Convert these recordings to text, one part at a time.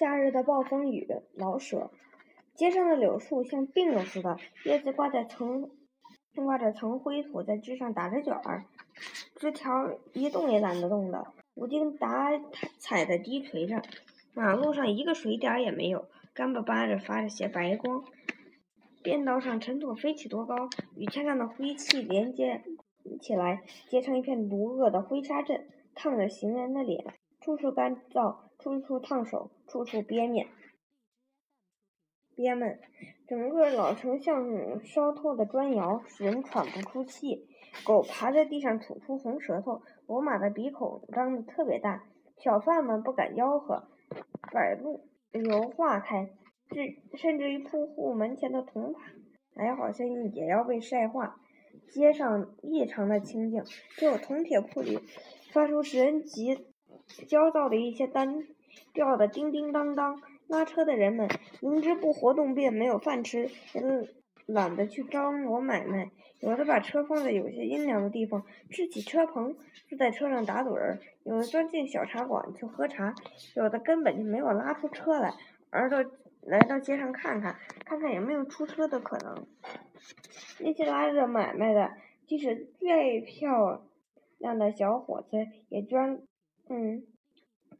夏日的暴风雨，老舍。街上的柳树像病了似的，叶子挂在层，挂着层灰土，在枝上打着卷儿，枝条一动也懒得动的，无精打采的低垂着。马路上一个水点也没有，干巴巴着发着些白光。便道上尘土飞起多高，与天上的灰气连接起来，结成一片毒恶的灰沙阵，烫着行人的脸，处处干燥。处处烫手，处处憋面，憋闷，整个老城像烧透的砖窑，使人喘不出气。狗爬在地上吐出红舌头，罗马的鼻孔张得特别大，小贩们不敢吆喝，柏路油化开，至甚至于铺户门前的铜牌好像也要被晒化。街上异常的清静，只有铜铁铺里发出使人急。焦躁的一些单掉的叮叮当当，拉车的人们明知不活动便没有饭吃，也懒得去张罗买卖。有的把车放在有些阴凉的地方，支起车棚，坐在车上打盹儿；有的钻进小茶馆去喝茶；有的根本就没有拉出车来，而到来到街上看看，看看有没有出车的可能。那些拉着买卖的，即使再漂亮的小伙子，也居然。嗯，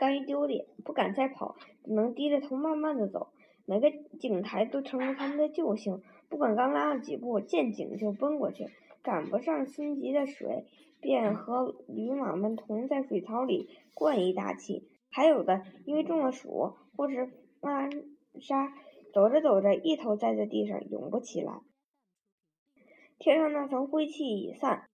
甘于丢脸，不敢再跑，只能低着头慢慢的走。每个井台都成了他们的救星，不管刚拉了几步，见井就奔过去，赶不上心急的水，便和驴马们同在水槽里灌一大气。还有的因为中了暑，或是发沙，走着走着，一头栽在地上，永不起来。天上那层灰气已散，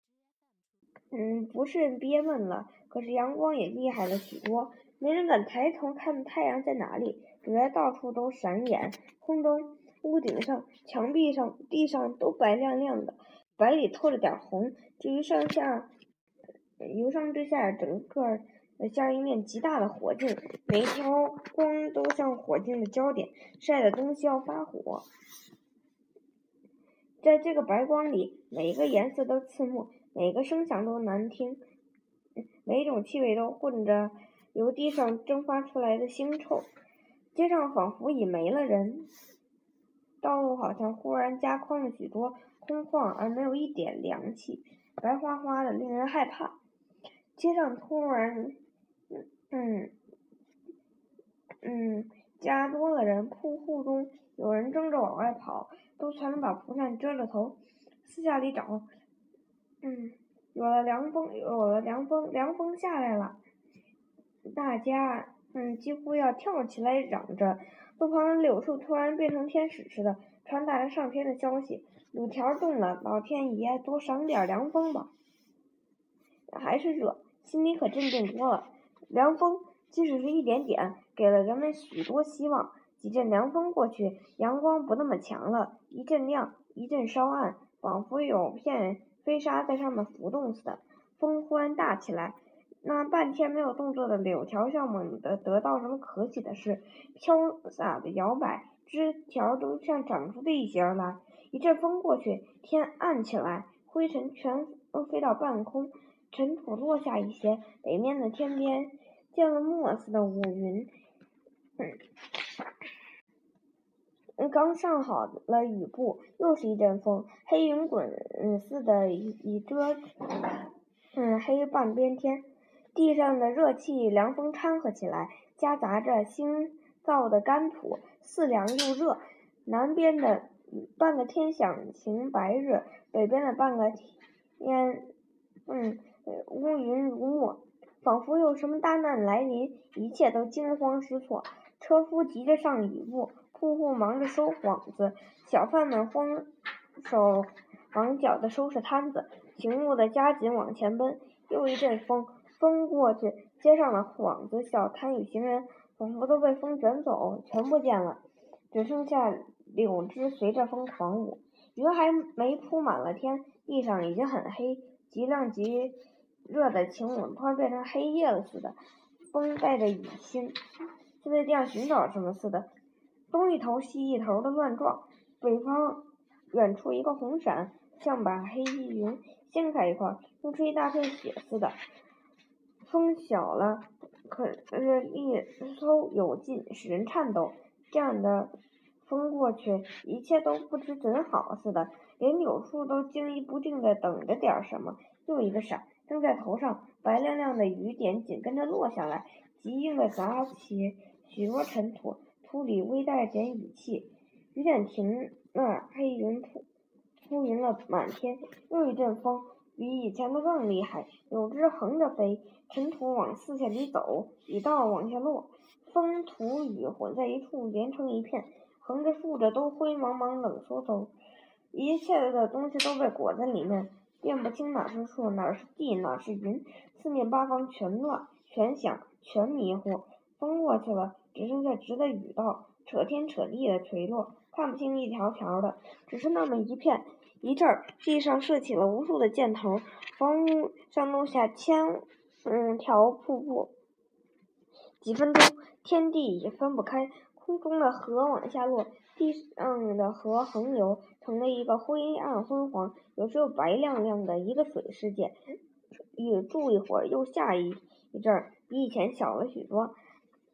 嗯，不是憋闷了。可是阳光也厉害了许多，没人敢抬头看太阳在哪里，只在到处都闪眼。空中、屋顶上、墙壁上、地上都白亮亮的，白里透着点红。至于上下，由上至下，整个像一面极大的火镜，每一条光都像火镜的焦点，晒的东西要发火。在这个白光里，每一个颜色都刺目，每个声响都难听。每一种气味都混着由地上蒸发出来的腥臭，街上仿佛已没了人，道路好像忽然加宽了许多，空旷而没有一点凉气，白花花的，令人害怕。街上突然，嗯嗯嗯，加多了人，铺户中有人争着往外跑，都全把蒲扇遮着头，四下里找，嗯。有了凉风，有了凉风，凉风下来了，大家嗯几乎要跳起来嚷着。路旁的柳树突然变成天使似的，传达着上天的消息。柳条动了，老天爷多赏点凉风吧。还是热，心里可镇定多了。凉风，即使是一点点，给了人们许多希望。几阵凉风过去，阳光不那么强了，一阵亮，一阵稍暗，仿佛有片。飞沙在上面浮动似的，风忽然大起来，那半天没有动作的柳条像猛地得到什么可喜的事，飘洒的摇摆，枝条都像长出力气而来。一阵风过去，天暗起来，灰尘全都飞到半空，尘土落下一些，北面的天边见了墨似的乌云。嗯刚上好了雨布，又是一阵风，黑云滚似的，已遮嗯黑半边天。地上的热气凉风掺和起来，夹杂着新造的干土，似凉又热。南边的半个天响晴白日，北边的半个天嗯乌云如墨，仿佛有什么大难来临，一切都惊慌失措。车夫急着上雨布。铺户忙着收幌子，小贩们慌手忙脚地收拾摊子，行路的加紧往前奔。又一阵风，风过去，街上的幌子、小摊与行人仿佛都被风卷走，全不见了，只剩下柳枝随着风狂舞。云还没铺满了天，地上已经很黑，极亮极热的晴午突然变成黑夜了似的。风带着雨星，就在地上寻找什么似的。东一头西一头的乱撞，北方远处一个红闪，像把黑云掀开一块，弄出一大片血似的。风小了，可是力搜有劲，使人颤抖。这样的风过去，一切都不知怎好似的，连柳树都惊疑不定的等着点什么。又一个闪，正在头上，白亮亮的雨点紧跟着落下来，急硬的砸起许多尘土，土里微带点雨气。雨点停了，黑云铺铺云了满天。又一阵风，比以前的更厉害，有只横着飞，尘土往四下里走，雨道往下落，风土雨混在一处，连成一片，横着竖着都灰茫茫冷飕飕，一切的东西都被裹在里面。辨不清哪是树，哪是地，哪是云，四面八方全乱，全响，全迷糊。风过去了，只剩下直的雨道，扯天扯地的垂落，看不清一条条的，只是那么一片。一阵儿，地上射起了无数的箭头，房屋上弄下千嗯条瀑布。几分钟，天地也分不开，空中的河往下落。地上的河横流，成了一个灰暗昏黄，有时又白亮亮的一个水世界。雨住一会儿，又下一一阵儿，比以前小了许多。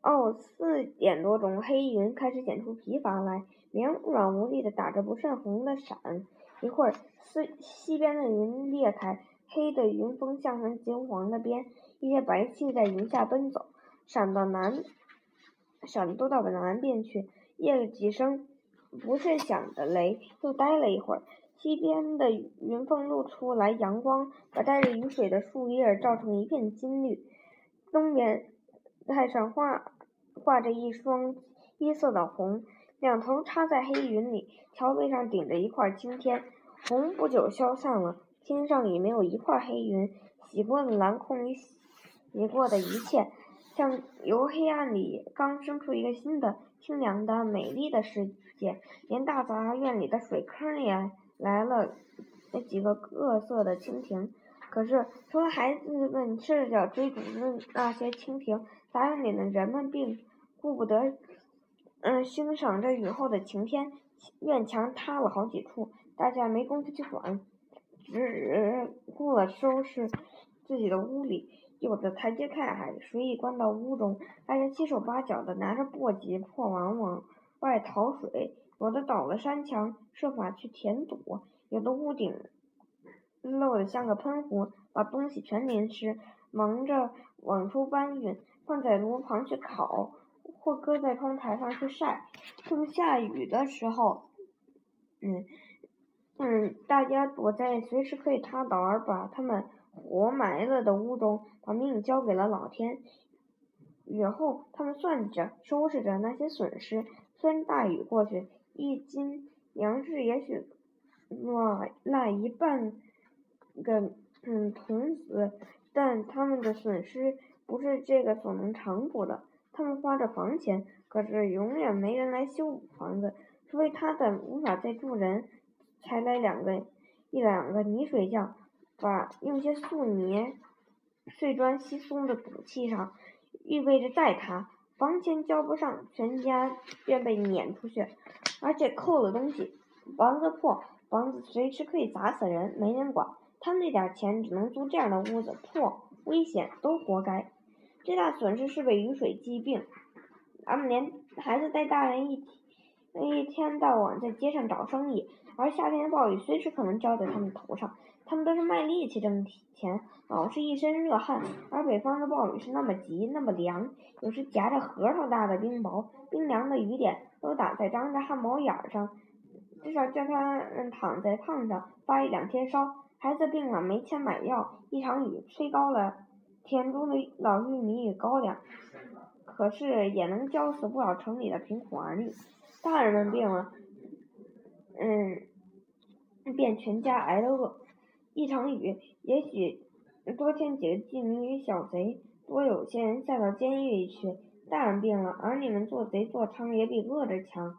哦，四点多钟，黑云开始显出疲乏来，绵软无力的打着不甚红的闪。一会儿，西西边的云裂开，黑的云峰向上金黄的边，一些白气在云下奔走，闪到南，闪都到南边去。夜了几声。不甚响的雷，又待了一会儿。西边的云缝露出来阳光，把带着雨水的树叶照成一片金绿。东边太上画画着一双一色的红，两头插在黑云里。桥背上顶着一块青天，红不久消散了，天上已没有一块黑云。洗过的蓝空里洗过的一切，像由黑暗里刚生出一个新的。清凉的、美丽的世界，连大杂院里的水坑里来了那几个各色的蜻蜓。可是，除了孩子们赤着脚追逐的那些蜻蜓，杂院里的人们并顾不得，嗯，欣赏着雨后的晴天。院墙塌了好几处，大家没工夫去管，只顾了收拾自己的屋里。有的台阶太矮，水已灌到屋中，大家七手八脚的拿着簸箕、破碗往外淘水；有的倒了山墙，设法去填堵；有的屋顶漏得像个喷壶，把东西全淋湿，忙着往出搬运，放在炉旁去烤，或搁在窗台上去晒。正下雨的时候，嗯嗯，大家躲在随时可以塌倒而把他们活埋了的屋中。把命交给了老天。雨后，他们算着、收拾着那些损失。虽然大雨过去，一斤粮食也许落烂一半个嗯童子，但他们的损失不是这个所能偿补的。他们花着房钱，可是永远没人来修补房子，除非他的无法再住人，才来两个一两个泥水匠，把用些素泥。碎砖稀松的补砌上，预备着再塌。房钱交不上，全家便被撵出去，而且扣了东西。房子破，房子随时可以砸死人，没人管。他那点钱只能租这样的屋子，破、危险都活该。最大损失是被雨水击病，他们连孩子带大人一一天到晚在街上找生意，而夏天的暴雨随时可能浇在他们头上。他们都是卖力气挣钱，老是一身热汗。而北方的暴雨是那么急，那么凉，有时夹着核桃大的冰雹，冰凉的雨点都打在张着汗毛眼上，至少叫他们躺在炕上发一两天烧。孩子病了没钱买药，一场雨吹高了田中的老玉米与高粱，可是也能浇死不少城里的贫苦儿女。大人们病了，嗯，便全家挨了饿。一场雨，也许多添几个妓女与小贼，多有些人下到监狱里去。大人病了，儿女们做贼做娼也比饿着强。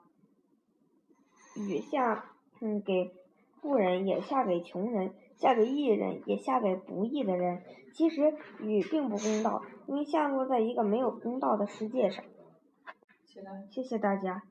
雨下，嗯，给富人也下给穷人，下给义人也下给不义的人。其实雨并不公道，因为下落在一个没有公道的世界上。谢谢大家。